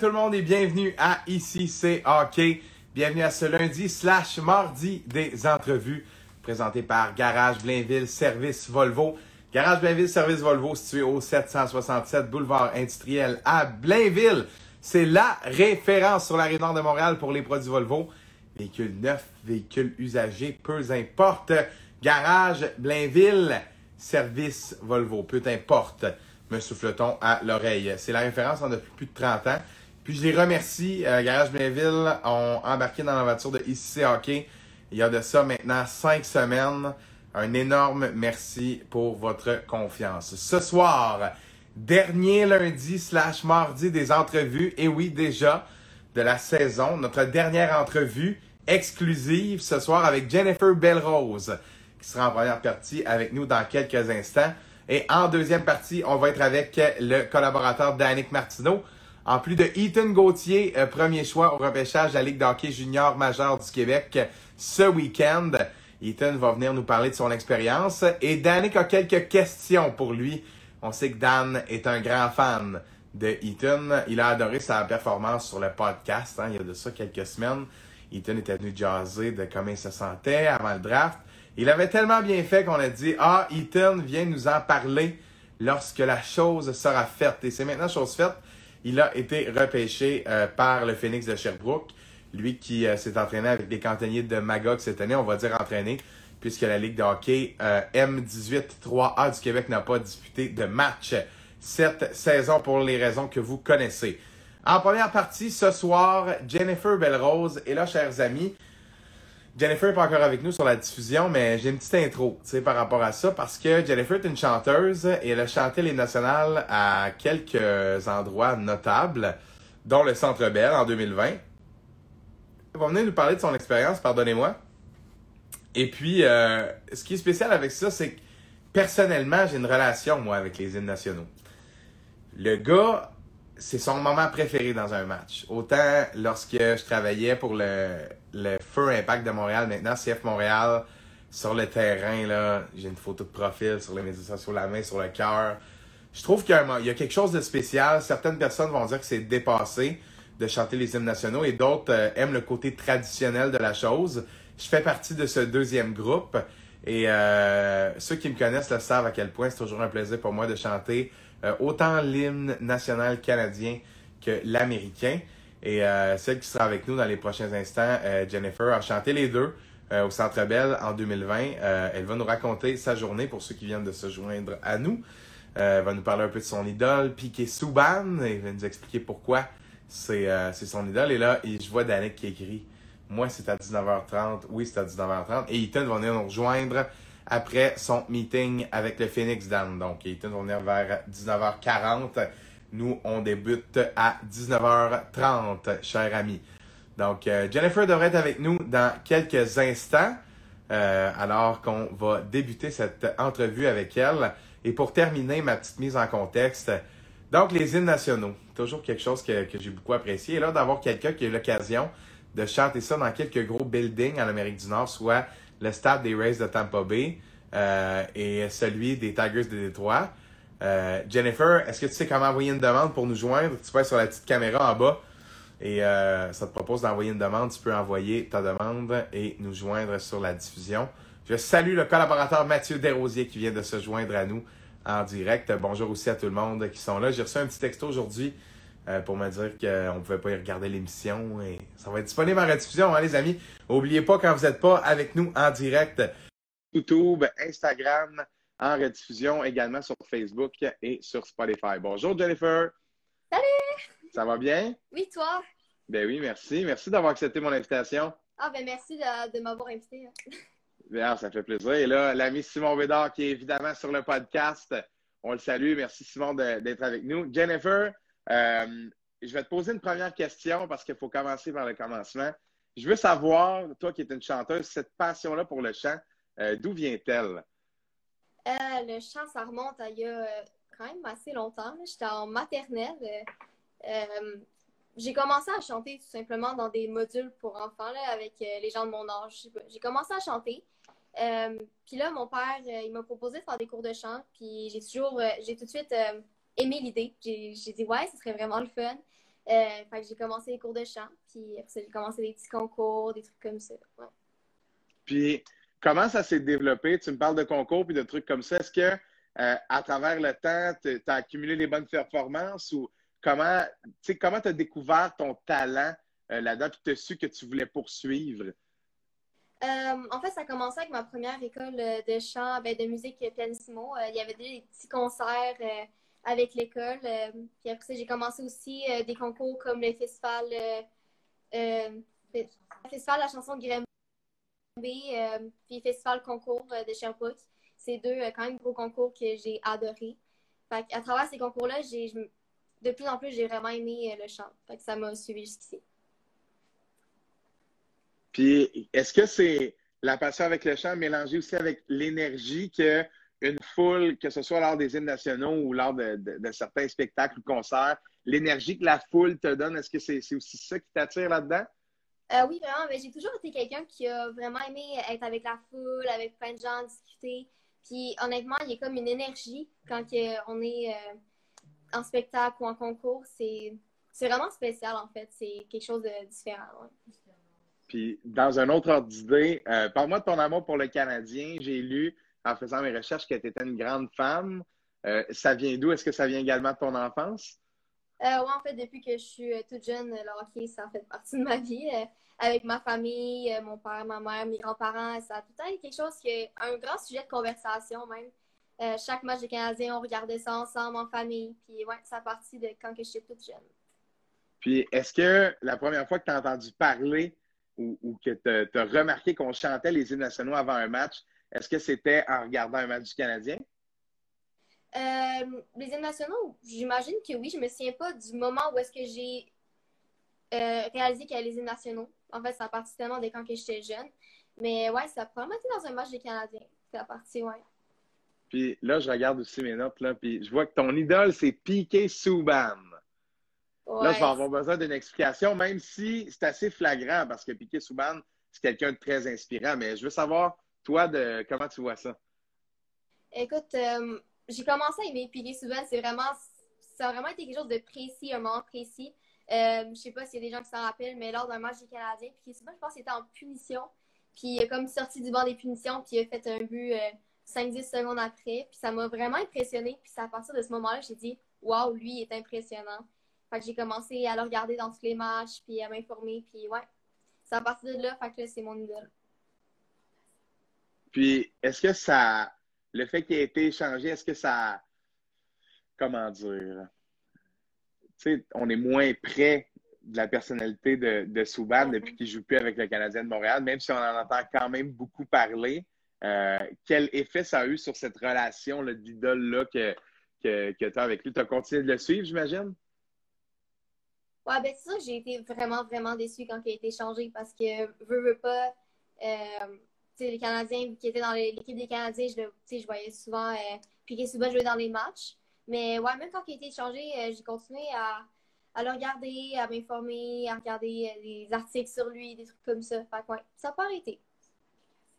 tout le monde et bienvenue à Ici c'est Hockey. Bienvenue à ce lundi slash mardi des entrevues présenté par Garage Blainville Service Volvo. Garage Blainville Service Volvo situé au 767 boulevard industriel à Blainville. C'est la référence sur la rive nord de Montréal pour les produits Volvo. Véhicules neufs, véhicules usagés, peu importe. Garage Blainville Service Volvo, peu importe me souffle-t-on à l'oreille. C'est la référence en depuis plus de 30 ans. Puis je les remercie. Euh, Garage Blainville ont embarqué dans l'aventure de ICC Hockey. Il y a de ça maintenant cinq semaines. Un énorme merci pour votre confiance. Ce soir, dernier lundi slash mardi des entrevues. Et oui, déjà de la saison. Notre dernière entrevue exclusive ce soir avec Jennifer Belrose, qui sera en première partie avec nous dans quelques instants. Et en deuxième partie, on va être avec le collaborateur Danick Martineau. En plus de Ethan Gauthier, euh, premier choix au repêchage de la Ligue d'hockey junior majeure du Québec ce week-end. Ethan va venir nous parler de son expérience. Et Danick a quelques questions pour lui. On sait que Dan est un grand fan de Ethan. Il a adoré sa performance sur le podcast hein, il y a de ça quelques semaines. Ethan était venu jaser de comment il se sentait avant le draft. Il avait tellement bien fait qu'on a dit Ah, Ethan vient nous en parler lorsque la chose sera faite. Et c'est maintenant chose faite. Il a été repêché euh, par le Phoenix de Sherbrooke. Lui qui euh, s'est entraîné avec les cantonniers de Magog cette année, on va dire entraîné, puisque la Ligue de hockey euh, M18 3A du Québec n'a pas disputé de match cette saison pour les raisons que vous connaissez. En première partie, ce soir, Jennifer Belrose est là, chers amis. Jennifer n'est pas encore avec nous sur la diffusion, mais j'ai une petite intro par rapport à ça parce que Jennifer est une chanteuse et elle a chanté les nationales à quelques endroits notables, dont le Centre Bell en 2020. Elle va venir nous parler de son expérience, pardonnez-moi. Et puis, euh, ce qui est spécial avec ça, c'est que personnellement, j'ai une relation, moi, avec les hymnes nationaux. Le gars, c'est son moment préféré dans un match. Autant lorsque je travaillais pour le, le Feu Impact de Montréal, maintenant CF Montréal, sur le terrain, là, j'ai une photo de profil sur les médias sociaux, la main sur le cœur. Je trouve qu'il y, a quelque chose de spécial. Certaines personnes vont dire que c'est dépassé de chanter les hymnes nationaux et d'autres euh, aiment le côté traditionnel de la chose. Je fais partie de ce deuxième groupe et euh, ceux qui me connaissent le savent à quel point c'est toujours un plaisir pour moi de chanter euh, autant l'hymne national canadien que l'américain. Et euh, celle qui sera avec nous dans les prochains instants, euh, Jennifer, a chanté les deux au Centre Bell en 2020. elle va nous raconter sa journée pour ceux qui viennent de se joindre à nous. elle va nous parler un peu de son idole, Piqué Souban, et va nous expliquer pourquoi c'est son idole. Et là, je vois Danick qui écrit Moi, c'est à 19h30. Oui, c'est à 19h30. Et Ethan va venir nous rejoindre après son meeting avec le Phoenix Dan. Donc, Ethan va venir vers 19h40. Nous, on débute à 19h30, cher ami. Donc, euh, Jennifer devrait être avec nous dans quelques instants, euh, alors qu'on va débuter cette entrevue avec elle. Et pour terminer ma petite mise en contexte, donc les hymnes nationaux, toujours quelque chose que, que j'ai beaucoup apprécié. Et là, d'avoir quelqu'un qui a eu l'occasion de chanter ça dans quelques gros buildings en Amérique du Nord, soit le stade des Rays de Tampa Bay euh, et celui des Tigers de Détroit. Euh, Jennifer, est-ce que tu sais comment envoyer une demande pour nous joindre? Tu peux sur la petite caméra en bas et euh, ça te propose d'envoyer une demande. Tu peux envoyer ta demande et nous joindre sur la diffusion. Je salue le collaborateur Mathieu Desrosiers qui vient de se joindre à nous en direct. Bonjour aussi à tout le monde qui sont là. J'ai reçu un petit texto aujourd'hui euh, pour me dire qu'on ne pouvait pas y regarder l'émission. Et ça va être disponible en rediffusion, hein, les amis. N'oubliez pas, quand vous n'êtes pas avec nous en direct, YouTube, Instagram, en rediffusion, également sur Facebook et sur Spotify. Bonjour Jennifer. Salut! Ça va bien? Oui, toi? Ben oui, merci. Merci d'avoir accepté mon invitation. Ah, ben merci de, m'avoir invité. Bien, ça fait plaisir. Et là, l'ami Simon Bédard qui est évidemment sur le podcast. On le salue. Merci Simon d'être avec nous. Jennifer, euh, je vais te poser une première question parce qu'il faut commencer par le commencement. Je veux savoir, toi qui es une chanteuse, cette passion-là pour le chant, euh, d'où vient-elle? Euh, le chant, ça remonte à il y a quand même assez longtemps. J'étais en maternelle. j'ai commencé à chanter tout simplement dans des modules pour enfants avec les gens de mon âge. J'ai commencé à chanter. puis là, mon père, il m'a proposé de faire des cours de chant. Puis j'ai toujours, j'ai tout de suite aimé l'idée. J'ai dit, ouais, ce serait vraiment le fun. fait que j'ai commencé les cours de chant, puis après j'ai commencé des petits concours, des trucs comme ça. Puis, comment ça s'est développé? Tu me parles de concours puis de trucs comme ça. Est-ce que à travers le temps, tu as accumulé les bonnes performances ou comment tu comment as découvert ton talent là-dedans et tu as su que tu voulais poursuivre? Euh, en fait, ça a commencé avec ma première école euh, de chant, ben, de musique pianissimo. Euh, il y avait des petits concerts avec l'école. puis après j'ai commencé aussi des concours comme le festival, festival de la chanson de Grimby, puis le festival concours de Sherbrooke. C'est deux quand même gros concours que j'ai adoré. à travers ces concours-là, de plus en plus, j'ai vraiment aimé le chant. ça m'a suivi jusqu'ici. Puis, est-ce que c'est la passion avec le chant mélangée aussi avec l'énergie que une foule, que ce soit lors des hymnes nationaux ou lors de, certains spectacles ou concerts, l'énergie que la foule te donne, est-ce que c'est aussi ça qui t'attire là-dedans? Euh, oui, vraiment. Mais j'ai toujours été quelqu'un qui a vraiment aimé être avec la foule, avec plein de gens, discuter. Puis honnêtement, il y a comme une énergie quand on est euh, en spectacle ou en concours. C'est vraiment spécial en fait. C'est quelque chose de différent. Puis, dans un autre ordre d'idée, euh, parle-moi de ton amour pour le Canadien. J'ai lu, en faisant mes recherches, que tu étais une grande femme. Euh, ça vient d'où? Est-ce que ça vient également de ton enfance? Euh, oui, en fait, depuis que je suis toute jeune, le hockey, ça fait partie de ma vie. Avec ma famille, mon père, ma mère, mes grands-parents, ça a tout été quelque chose qui est un grand sujet de conversation même. chaque match des Canadiens, on regardait ça ensemble en famille. Puis ouais, ça a parti de quand que j'étais toute jeune. Puis est-ce que la première fois que tu as entendu parler ou, que tu as, remarqué qu'on chantait les hymnes nationaux avant un match, est-ce que c'était en regardant un match du Canadien? Euh, les hymnes nationaux, j'imagine que oui. Je me souviens pas du moment où est-ce que j'ai euh, réalisé qu'il y avait les hymnes nationaux. En fait, ça a parti tellement de quand j'étais jeune. Mais ouais, ça a probablement été dans un match des Canadiens. Ça a parti, ouais. Puis là, je regarde aussi mes notes, là, puis je vois que ton idole, c'est Piqué Souban. Là, je vais avoir besoin d'une explication, même si c'est assez flagrant, parce que Piqué Souban, c'est quelqu'un de très inspirant. Mais je veux savoir, toi, de comment tu vois ça? Écoute, euh, j'ai commencé à aimer Piqué Souban. C'est vraiment, ça a vraiment été quelque chose de précis, un moment précis. Euh, je sais pas s'il y a des gens qui s'en rappellent, mais lors d'un match des Canadiens, Souban, je pense qu'il était en punition. Puis il a comme sorti du banc des punitions, puis il a fait un but 5-10 euh, secondes après. Puis ça m'a vraiment impressionné. Puis à partir de ce moment-là, j'ai dit, waouh, lui, il est impressionnant. Fait que j'ai commencé à le regarder dans tous les matchs, puis à m'informer, puis ouais. C'est à partir de là, que c'est mon idole. Puis, est-ce que ça. Le fait qu'il ait été échangé, est-ce que ça. Comment dire? Sais, on est moins près de la personnalité de, de Souban mm-hmm. depuis qu'il ne joue plus avec le Canadien de Montréal, même si on en entend quand même beaucoup parler. Euh, quel effet ça a eu sur cette relation d'idole-là que, que, que tu as avec lui? Tu as continué de le suivre, j'imagine? Ouais, ben c'est ça, j'ai été vraiment, vraiment déçue quand il a été changé parce que, veux, veux pas, euh, les Canadiens qui étaient dans l'équipe des Canadiens, je, je voyais souvent euh, Piqué souvent jouer dans les matchs. Mais ouais, même quand il a été changé, euh, j'ai continué à, à, le regarder, à m'informer, à regarder euh, des articles sur lui, des trucs comme ça. Fait ouais, ça n'a pas arrêté.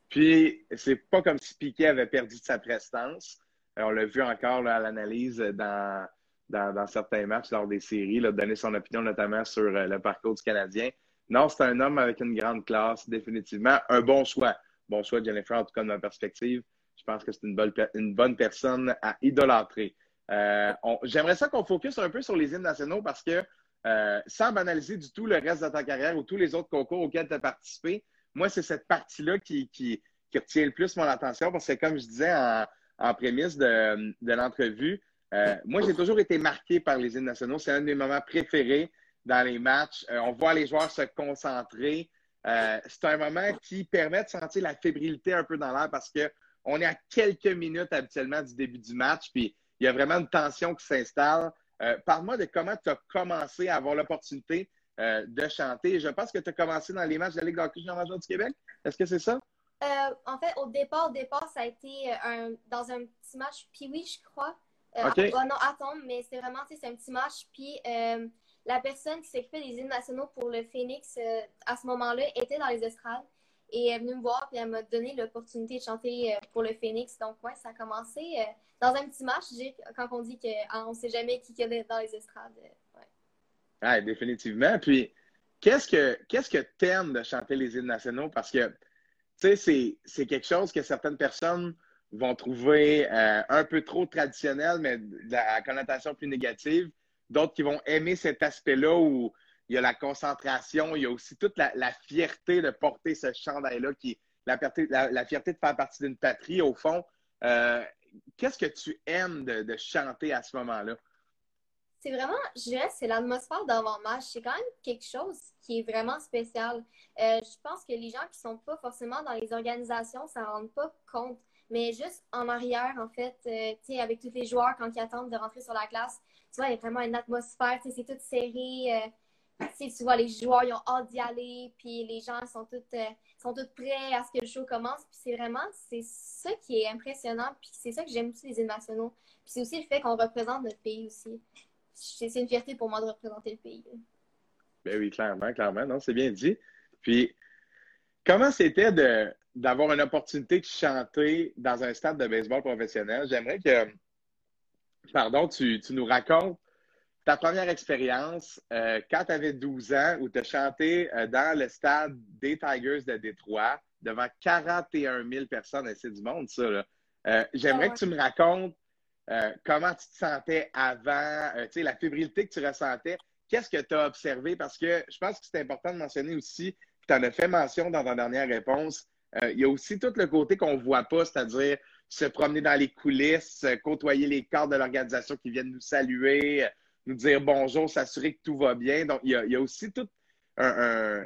Puis, c'est pas comme si Piqué avait perdu de sa prestance. on l'a vu encore à l'analyse dans dans, certains matchs lors des séries, là, donner son opinion notamment sur euh, le parcours du Canadien. Non, c'est un homme avec une grande classe, définitivement. Un bon choix. Bon choix, Jennifer, en tout cas de ma perspective. Je pense que c'est une bonne, une bonne personne à idolâtrer. Euh, j'aimerais ça qu'on focus un peu sur les hymnes nationaux parce que euh, sans banaliser du tout le reste de ta carrière ou tous les autres concours auxquels tu as participé, moi, c'est cette partie-là qui, qui, retient le plus mon attention parce que, comme je disais en, en prémisse de, de l'entrevue, euh, moi, j'ai toujours été marqué par les hymnes nationaux. C'est un de mes moments préférés dans les matchs. Euh, on voit les joueurs se concentrer. Euh, c'est un moment qui permet de sentir la fébrilité un peu dans l'air parce qu'on est à quelques minutes habituellement du début du match, puis il y a vraiment une tension qui s'installe. Parle-moi de comment tu as commencé à avoir l'opportunité de chanter. Je pense que tu as commencé dans les matchs de la Ligue d'hockey junior du Québec. Est-ce que c'est ça? en fait, au départ, au départ, ça a été dans un petit match puis oui, je crois. Euh, non, attends, mais c'est vraiment, c'est un petit match. Puis euh, la personne qui s'occupait des hymnes nationaux pour le Phoenix euh, à ce moment-là était dans les estrades. Et elle est venue me voir, puis elle m'a donné l'opportunité de chanter pour le Phoenix. Donc, ouais, ça a commencé dans un petit match, quand on dit qu'on ah, ne sait jamais qui est dans les estrades. Oui, définitivement. Puis, qu'est-ce que qu'est-ce que t'aimes de chanter les hymnes nationaux? Parce que, tu sais, c'est quelque chose que certaines personnes vont trouver euh, un peu trop traditionnel, mais la connotation plus négative. D'autres qui vont aimer cet aspect-là où il y a la concentration, il y a aussi toute la, fierté de porter ce chandail-là, qui la, la, fierté de faire partie d'une patrie, au fond. Euh, qu'est-ce que tu aimes de, chanter à ce moment-là? C'est vraiment, je dirais, c'est l'atmosphère d'avant-match. C'est quand même quelque chose qui est vraiment spécial. Euh, je pense que les gens qui sont pas forcément dans les organisations, ne rendent pas compte. Mais juste en arrière, en fait, euh, tu sais, avec tous les joueurs, quand ils attendent de rentrer sur la classe, tu vois, il y a vraiment une atmosphère, c'est tout serré. Tu vois, les joueurs, ils ont hâte d'y aller, puis les gens sont tous, euh, sont prêts à ce que le show commence. Puis c'est vraiment, c'est ça qui est impressionnant, puis c'est ça que j'aime aussi les îles nationaux. Puis c'est aussi le fait qu'on représente notre pays aussi. C'est une fierté pour moi de représenter le pays. Ben oui, clairement, clairement. Non, c'est bien dit. Puis, comment c'était de d'avoir une opportunité de chanter dans un stade de baseball professionnel? J'aimerais que, pardon, tu, nous racontes ta première expérience euh, quand tu avais 12 ans où tu as chanté euh, dans le stade des Tigers de Détroit devant 41 000 personnes. C'est du monde, ça. Euh, j'aimerais que tu me racontes comment tu te sentais avant, tu sais, la fébrilité que tu ressentais. Qu'est-ce que tu as observé? Parce que je pense que c'est important de mentionner aussi, tu en as fait mention dans ta dernière réponse, il y a aussi tout le côté qu'on ne voit pas, c'est-à-dire se promener dans les coulisses, côtoyer les cadres de l'organisation qui viennent nous saluer, nous dire bonjour, s'assurer que tout va bien. Donc, il y a, aussi tout un,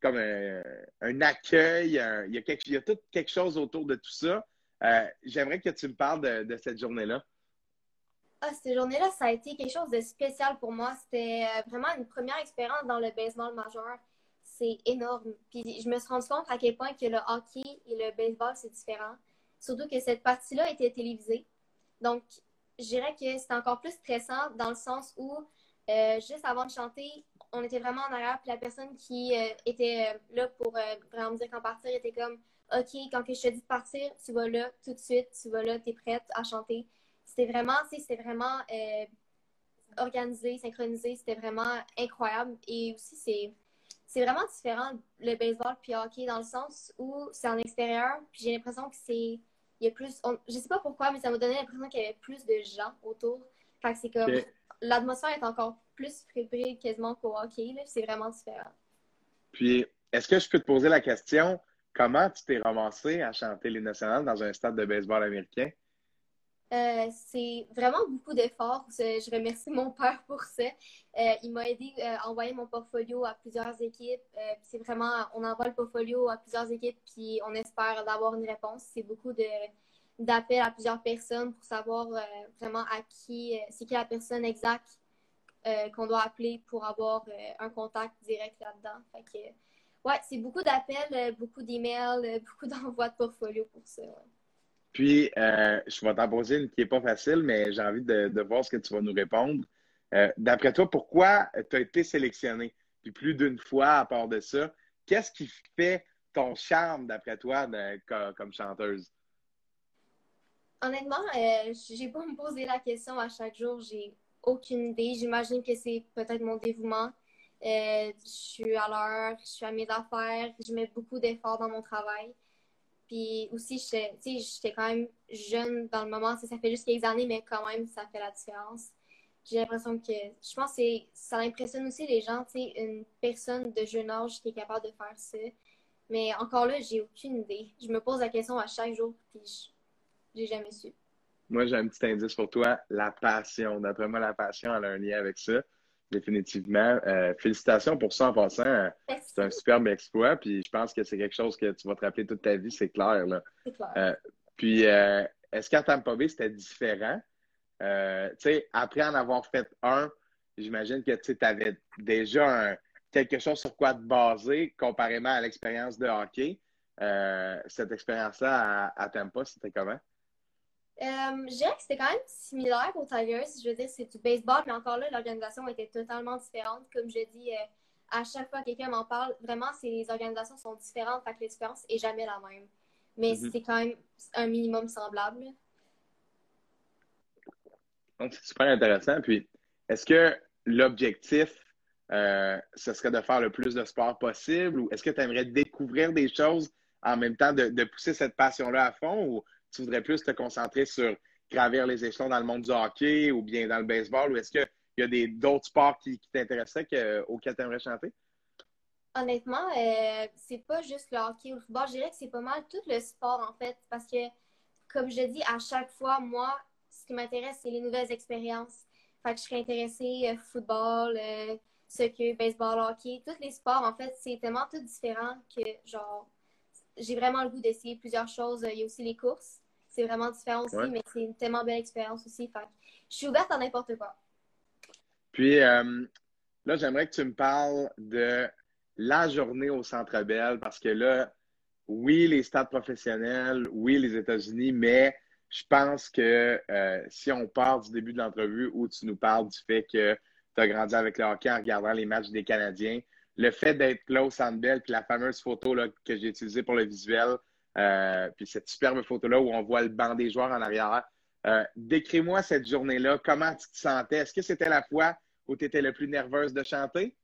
comme un, accueil, il, y a tout quelque chose autour de tout ça. J'aimerais que tu me parles de, cette journée-là. Ah, cette journée-là, ça a été quelque chose de spécial pour moi. C'était vraiment une première expérience dans le baseball majeur c'est énorme. Puis je me suis rendu compte à quel point que le hockey et le baseball, c'est différent. Surtout que cette partie-là était télévisée. Donc, je dirais que c'était encore plus stressant dans le sens où, euh, juste avant de chanter, on était vraiment en arrière. Puis la personne qui euh, était euh, là pour vraiment me dire qu'en partir était comme OK, quand je te dis de partir, tu vas là tout de suite, tu vas là, tu es prête à chanter. C'était vraiment, c'était vraiment organisé, synchronisé, c'était vraiment incroyable. Et aussi, c'est c'est vraiment différent le baseball puis le hockey dans le sens où c'est en extérieur puis j'ai l'impression que c'est il y a plus je sais pas pourquoi mais ça m'a donné l'impression qu'il y avait plus de gens autour. Fait que c'est comme l'atmosphère est encore plus fébrile quasiment qu'au hockey c'est vraiment différent. Puis est-ce que je peux te poser la question comment tu t'es ramassé à chanter les nationales dans un stade de baseball américain? Euh, c'est vraiment beaucoup d'efforts. Je remercie mon père pour ça. Euh, il m'a aidé euh, à envoyer mon portfolio à plusieurs équipes. c'est vraiment, on envoie le portfolio à plusieurs équipes, puis on espère d'avoir une réponse. C'est beaucoup d'appels à plusieurs personnes pour savoir vraiment à qui, c'est qui la personne exacte qu'on doit appeler pour avoir un contact direct là-dedans. Fait que, ouais, c'est beaucoup d'appels, beaucoup d'emails, beaucoup d'envois de portfolio pour ça. Puis, euh, je vais t'en poser une qui n'est pas facile, mais j'ai envie de, voir ce que tu vas nous répondre. Euh, d'après toi, pourquoi tu as été sélectionné? Puis plus d'une fois à part de ça, qu'est-ce qui fait ton charme, d'après toi, comme, chanteuse? Honnêtement, euh, j'ai pas me poser la question à chaque jour. J'ai aucune idée. J'imagine que c'est peut-être mon dévouement. Euh, je suis à l'heure, je suis à mes affaires, je mets beaucoup d'efforts dans mon travail. Puis aussi, j'étais quand même jeune dans le moment. Ça fait juste quelques années, mais quand même, ça fait la différence. J'ai l'impression que, je pense que ça impressionne aussi les gens, tu sais, une personne de jeune âge qui est capable de faire ça. Mais encore là, j'ai aucune idée. Je me pose la question à chaque jour, puis j'ai jamais su. Moi, j'ai un petit indice pour toi, la passion. D'après moi, la passion, elle a un lien avec ça définitivement. Euh, félicitations pour ça en passant. C'est un superbe exploit. Puis je pense que c'est quelque chose que tu vas te rappeler toute ta vie, c'est clair. Là. Clair. Euh, puis euh, est-ce qu'à Tampa Bay, c'était différent? tu sais, après en avoir fait un, j'imagine que tu avais déjà quelque chose sur quoi te baser comparément à l'expérience de hockey. cette expérience-là à, à Tampa, c'était comment? Euh, je dirais que c'était quand même similaire aux Tigers. Je veux dire, c'est du baseball, mais encore là, l'organisation était totalement différente. Comme je dis, euh, à chaque fois que quelqu'un m'en parle, vraiment, les organisations sont différentes, fait que l'expérience n'est jamais la même. Mais mm-hmm. c'est quand même un minimum semblable. Donc, c'est super intéressant. Puis, est-ce que l'objectif euh, ce serait de faire le plus de sport possible ou est-ce que tu aimerais découvrir des choses en même temps de, pousser cette passion-là à fond ou tu voudrais plus te concentrer sur gravir les échelons dans le monde du hockey ou bien dans le baseball ou est-ce qu'il y a d'autres sports qui, t'intéresseraient auxquels tu aimerais chanter? Honnêtement, euh, c'est pas juste le hockey ou le football. Je dirais que c'est pas mal tout le sport, en fait, parce que, comme je dis, à chaque fois, moi, ce qui m'intéresse, c'est les nouvelles expériences. Fait que je serais intéressée euh, football, euh, soccer, baseball, hockey. Tous les sports, en fait, c'est tellement tout différent que, genre, j'ai vraiment le goût d'essayer plusieurs choses. Il y a aussi les courses. C'est vraiment différent aussi, mais c'est une tellement belle expérience aussi. Fait je suis ouverte à n'importe quoi. Puis, euh, là, j'aimerais que tu me parles de la journée au Centre Bell parce que là, oui, les stades professionnels, oui, les États-Unis, mais je pense que euh, si on part du début de l'entrevue où tu nous parles du fait que tu as grandi avec le hockey en regardant les matchs des Canadiens, le fait d'être là au Centre Bell, puis la fameuse photo là, que j'ai utilisée pour le visuel, euh, puis cette superbe photo-là où on voit le banc des joueurs en arrière, euh, décris-moi cette journée-là. Comment tu te sentais? Est-ce que c'était la fois où tu étais le plus nerveuse de chanter?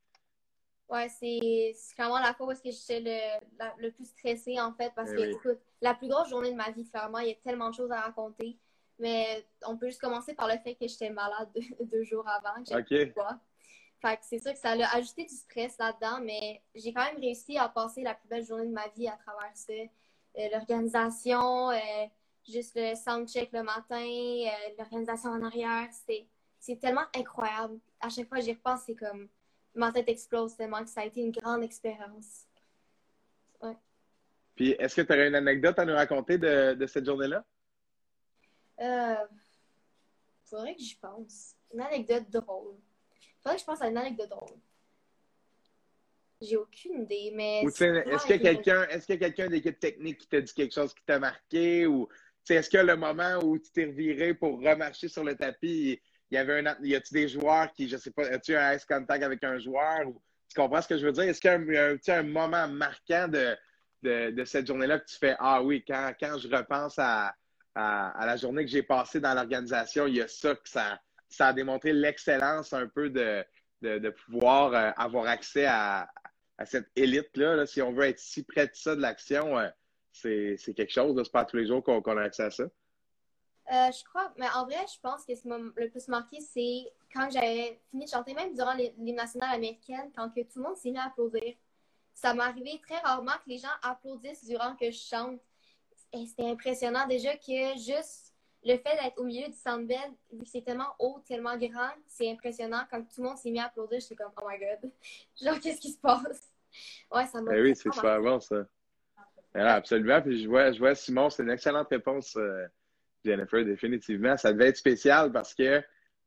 Ouais, c'est clairement la fois où j'étais le, le plus stressée, en fait, parce eh que, écoute, la plus grosse journée de ma vie, clairement, il y a tellement de choses à raconter. Mais on peut juste commencer par le fait que j'étais malade deux, jours avant. OK. Fait que c'est sûr que ça a ajouté du stress là-dedans, mais j'ai quand même réussi à passer la plus belle journée de ma vie à travers ça. Euh, l'organisation, euh, juste le soundcheck le matin, euh, l'organisation en arrière, c'est tellement incroyable. À chaque fois que j'y repense, c'est comme ma tête explose tellement que ça a été une grande expérience. Ouais. Puis, est-ce que tu aurais une anecdote à nous raconter de, de cette journée-là? Euh, faudrait que j'y pense. Une anecdote drôle. Faudrait que je pense à une anecdote drôle. J'ai aucune idée, mais. Est-ce a quelqu'un est quelqu'un d'équipe technique qui t'a dit quelque chose qui t'a marqué ou est-ce que le moment où tu t'es reviré pour remarcher sur le tapis, il y avait un y a-tu des joueurs qui, je sais pas, as-tu un ice contact avec un joueur ou tu comprends ce que je veux dire? Est-ce qu'il y a un, un, moment marquant de, de, cette journée-là que tu fais Ah oui, quand, quand je repense à, à, la journée que j'ai passée dans l'organisation, il y a ça que ça, ça a démontré l'excellence un peu de, de, pouvoir euh, avoir accès à, cette élite-là. Si on veut être si près de ça, de l'action, euh, c'est quelque chose. C'est pas tous les jours qu'on a accès à ça. Euh, je crois, mais en vrai, je pense que ce qui m'a le plus marqué, c'est quand j'avais fini de chanter, même durant l'hymne national américaine, quand que tout le monde s'est mis à applaudir. Ça m'est arrivé très rarement que les gens applaudissent durant que je chante. Et c'était impressionnant déjà que juste le fait d'être au milieu du Sandbell, vu que c'est tellement haut, tellement grand, c'est impressionnant. Quand tout le monde s'est mis à applaudir, j'étais comme, oh my god, genre, qu'est-ce qui se passe? Ouais, ça m'a. Eh oui, c'est super bon, ça. absolument. Puis je vois, je vois Simon, c'est une excellente réponse. Euh, Jennifer, définitivement. Ça devait être spécial parce que,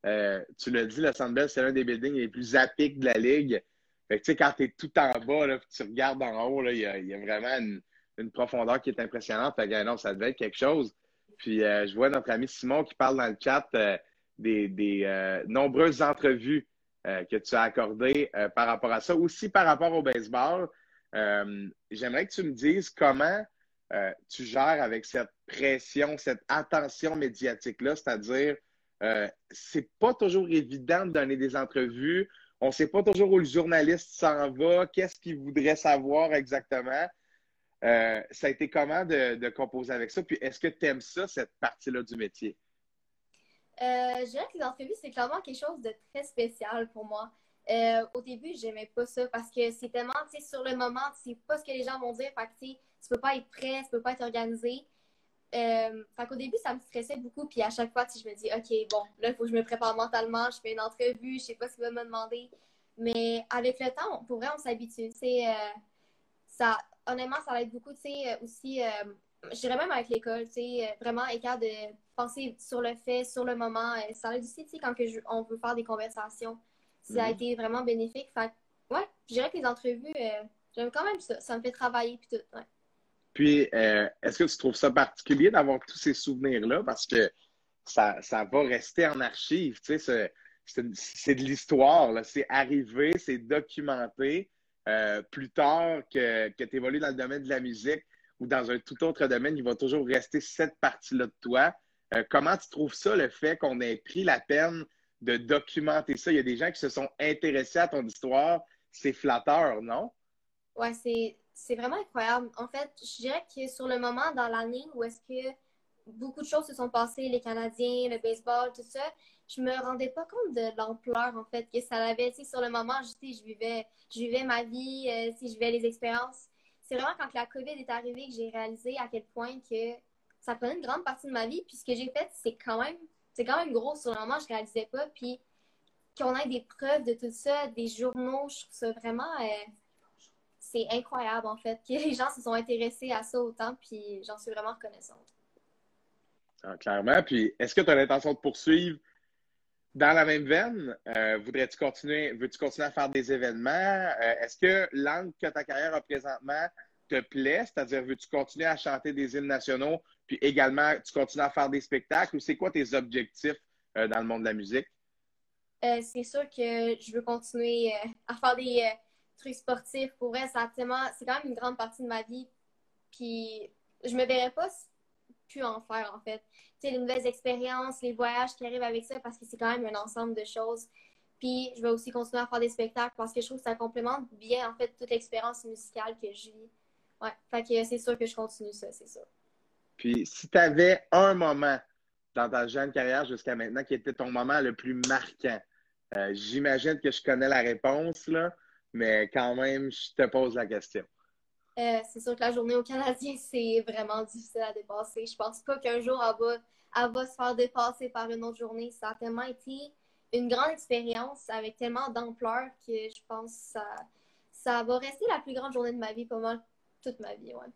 euh, tu l'as dit, le Sandbell, c'est l'un des buildings les plus à de la ligue. Fait que, tu sais, quand tu es tout en bas, là, tu regardes en haut, il y a, vraiment une, profondeur qui est impressionnante. Fait que, non, ça devait être quelque chose. Puis, euh, je vois notre ami Simon qui parle dans le chat euh, des, nombreuses entrevues que tu as accordées par rapport à ça. Aussi par rapport au baseball. J'aimerais que tu me dises comment euh, tu gères avec cette pression, cette attention médiatique-là, c'est-à-dire, euh, c'est pas toujours évident de donner des entrevues. On ne sait pas toujours où le journaliste s'en va, qu'est-ce qu'il voudrait savoir exactement? Euh, ça a été comment de, composer avec ça? Puis est-ce que tu aimes ça, cette partie-là du métier? je dirais que les entrevues, c'est clairement quelque chose de très spécial pour moi. au début, j'aimais pas ça parce que c'est tellement, tu sais, sur le moment, tu sais pas ce que les gens vont dire. Fait que, tu peux pas être prêt, tu peux pas être organisé. Euh, fait qu'au début, ça me stressait beaucoup. Puis à chaque fois, je me dis, OK, bon, là, il faut que je me prépare mentalement. Je fais une entrevue, je sais pas ce qu'il va me demander. Mais avec le temps, pour vrai, on s'habitue. Euh, ça, honnêtement, ça être beaucoup, tu sais, aussi, euh, je dirais même avec l'école, tu sais, euh, vraiment écart de penser sur le fait, sur le moment. ça aide aussi, tu sais, quand que on veut faire des conversations. Ça a mhm. été vraiment bénéfique. Fait ouais, je dirais que les entrevues, j'aime quand même ça. Ça me fait travailler, puis tout, ouais. Puis, euh, est-ce que tu trouves ça particulier d'avoir tous ces souvenirs-là? Parce que ça, ça va rester en archive. Tu sais, c'est de l'histoire. C'est arrivé, c'est documenté. Euh, plus tard que, que tu évolues dans le domaine de la musique ou dans un tout autre domaine, il va toujours rester cette partie-là de toi. Euh, comment tu trouves ça, le fait qu'on ait pris la peine de documenter ça? Il y a des gens qui se sont intéressés à ton histoire. C'est flatteur, non? Ouais, c'est vraiment incroyable. En fait, je dirais que sur le moment dans l'année où est-ce que beaucoup de choses se sont passées, les Canadiens, le baseball, tout ça, je me rendais pas compte de l'ampleur, en fait, que ça avait. Tu sur le moment, je, je, vivais, je vivais ma vie, euh, si je vivais les expériences. C'est vraiment quand la COVID est arrivée que j'ai réalisé à quel point que ça prenait une grande partie de ma vie. Puis ce que j'ai fait, c'est quand même c'est quand même gros. Sur le moment, je réalisais pas. Puis qu'on ait des preuves de tout ça, des journaux, je trouve ça vraiment. Euh, c'est incroyable, en fait, que les gens se sont intéressés à ça autant. Puis j'en suis vraiment reconnaissante. Ah, clairement. Puis est-ce que tu as l'intention de poursuivre dans la même veine? Euh, voudrais-tu continuer, veux-tu continuer à faire des événements? Euh, est-ce que l'angle que ta carrière a présentement te plaît? C'est-à-dire, veux-tu continuer à chanter des hymnes nationaux puis également, tu continues à faire des spectacles ou c'est quoi tes objectifs euh, dans le monde de la musique? C'est sûr que je veux continuer à faire des trucs sportifs. Pour vrai, c'est quand même une grande partie de ma vie. Puis je me verrais pas plus en faire, en fait. Tu sais, les nouvelles expériences, les voyages qui arrivent avec ça, parce que c'est quand même un ensemble de choses. Puis je vais aussi continuer à faire des spectacles parce que je trouve que ça complémente bien, en fait, toute l'expérience musicale que je vis. Ouais, fait que c'est sûr que je continue ça, c'est ça. Puis, si tu avais un moment dans ta jeune carrière jusqu'à maintenant qui était ton moment le plus marquant, euh, j'imagine que je connais la réponse, là, mais quand même, je te pose la question. Euh, c'est sûr que la journée au Canadien, c'est vraiment difficile à dépasser. Je pense pas qu'un jour, elle va, se faire dépasser par une autre journée. Ça a tellement été une grande expérience avec tellement d'ampleur que je pense que ça, ça va rester la plus grande journée de ma vie, pour moi, toute ma vie. Ouais.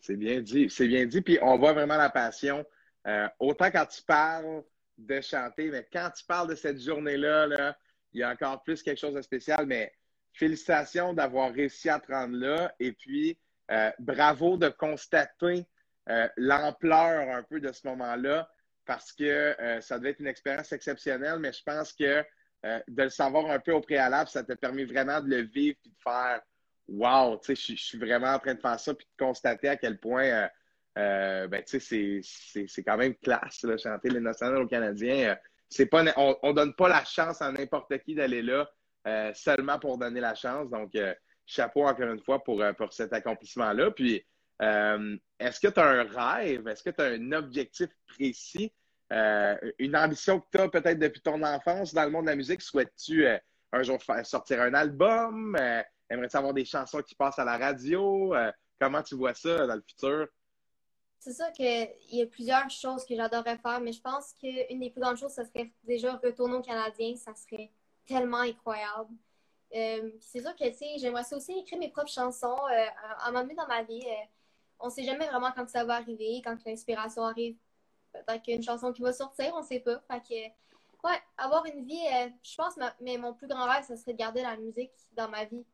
C'est bien dit. C'est bien dit. Puis on voit vraiment la passion. Euh, autant quand tu parles de chanter, mais quand tu parles de cette journée-là, là, il y a encore plus quelque chose de spécial. Mais félicitations d'avoir réussi à te rendre là. Et puis, euh, bravo de constater euh, l'ampleur un peu de ce moment-là parce que ça devait être une expérience exceptionnelle, mais je pense que de le savoir un peu au préalable, ça t'a permis vraiment de le vivre et de faire wow, tu sais, je suis vraiment en train de faire ça puis de constater à quel point, euh, euh, ben, tu sais, c'est quand même classe, là, chanter les nationales aux Canadiens. Euh, c'est pas, on, on donne pas la chance à n'importe qui d'aller là seulement pour donner la chance. Donc, chapeau encore une fois pour, pour cet accomplissement-là. Puis, est-ce que tu as un rêve? Est-ce que tu as un objectif précis? une ambition que tu as peut-être depuis ton enfance dans le monde de la musique? Souhaites-tu un jour sortir un album? Aimerais-tu avoir des chansons qui passent à la radio? Euh, comment tu vois ça dans le futur? C'est ça qu'il y a plusieurs choses que j'adorerais faire, mais je pense qu'une des plus grandes choses, ce serait déjà retourner au Canadien. Ça serait tellement incroyable. Euh, c'est sûr que, tu sais, j'aimerais aussi écrire mes propres chansons. Euh, à un moment donné dans ma vie, on ne sait jamais vraiment quand ça va arriver, quand l'inspiration arrive. Peut-être qu'il y a une chanson qui va sortir, on ne sait pas. Fait que, ouais, avoir une vie, je pense, mais mon plus grand rêve, ce serait de garder la musique dans ma vie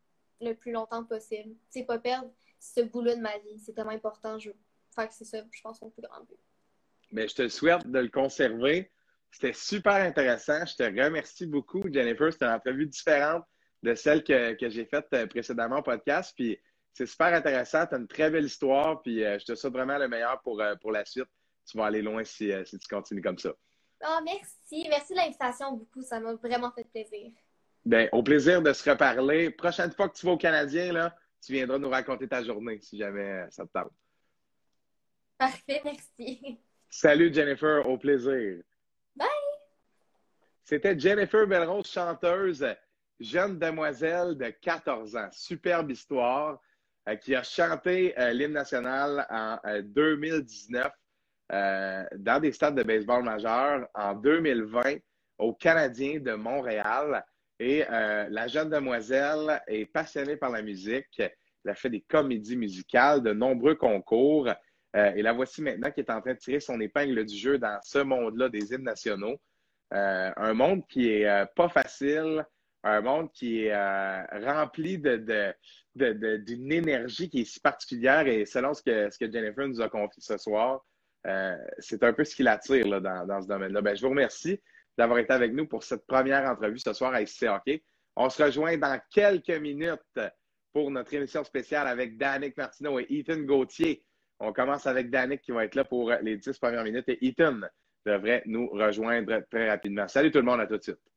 le plus longtemps possible. C'est pas perdre ce bout-là de ma vie. C'est tellement important. Je... Fait que c'est ça, je pense, mon plus grand but. Mais je te souhaite de le conserver. C'était super intéressant. Je te remercie beaucoup, Jennifer. C'était une entrevue différente de celle que, j'ai faite euh, précédemment au podcast. Puis c'est super intéressant. Tu as une très belle histoire. Puis euh, je te souhaite vraiment le meilleur pour, euh, pour la suite. Tu vas aller loin si, si tu continues comme ça. Oh, merci. Merci de l'invitation beaucoup. Ça m'a vraiment fait plaisir. Ben, au plaisir de se reparler. Prochaine fois que tu vas au Canadien, là, tu viendras nous raconter ta journée si jamais ça te parle. Parfait, merci. Salut Jennifer, au plaisir. C'était Jennifer Belrose, chanteuse, jeune demoiselle de 14 ans. Superbe histoire, euh, qui a chanté euh, l'hymne national en 2019 euh, dans des stades de baseball majeurs, en 2020 au Canadien de Montréal. Et la jeune demoiselle est passionnée par la musique. Elle a fait des comédies musicales, de nombreux concours. Et la voici maintenant qui est en train de tirer son épingle du jeu dans ce monde-là des hymnes nationaux. Euh, un monde qui est pas facile, un monde qui est rempli de, d'une énergie qui est si particulière. Et selon ce que, ce que Jennifer nous a confié ce soir, c'est un peu ce qui l'attire là, dans, dans, ce domaine-là. Ben, je vous remercie d'avoir été avec nous pour cette première entrevue ce soir à SC. On se rejoint dans quelques minutes pour notre émission spéciale avec Danick Martineau et Ethan Gauthier. On commence avec Danick qui va être là pour les dix premières minutes. Et Ethan, devrait nous rejoindre très rapidement. Salut tout le monde, à tout de suite.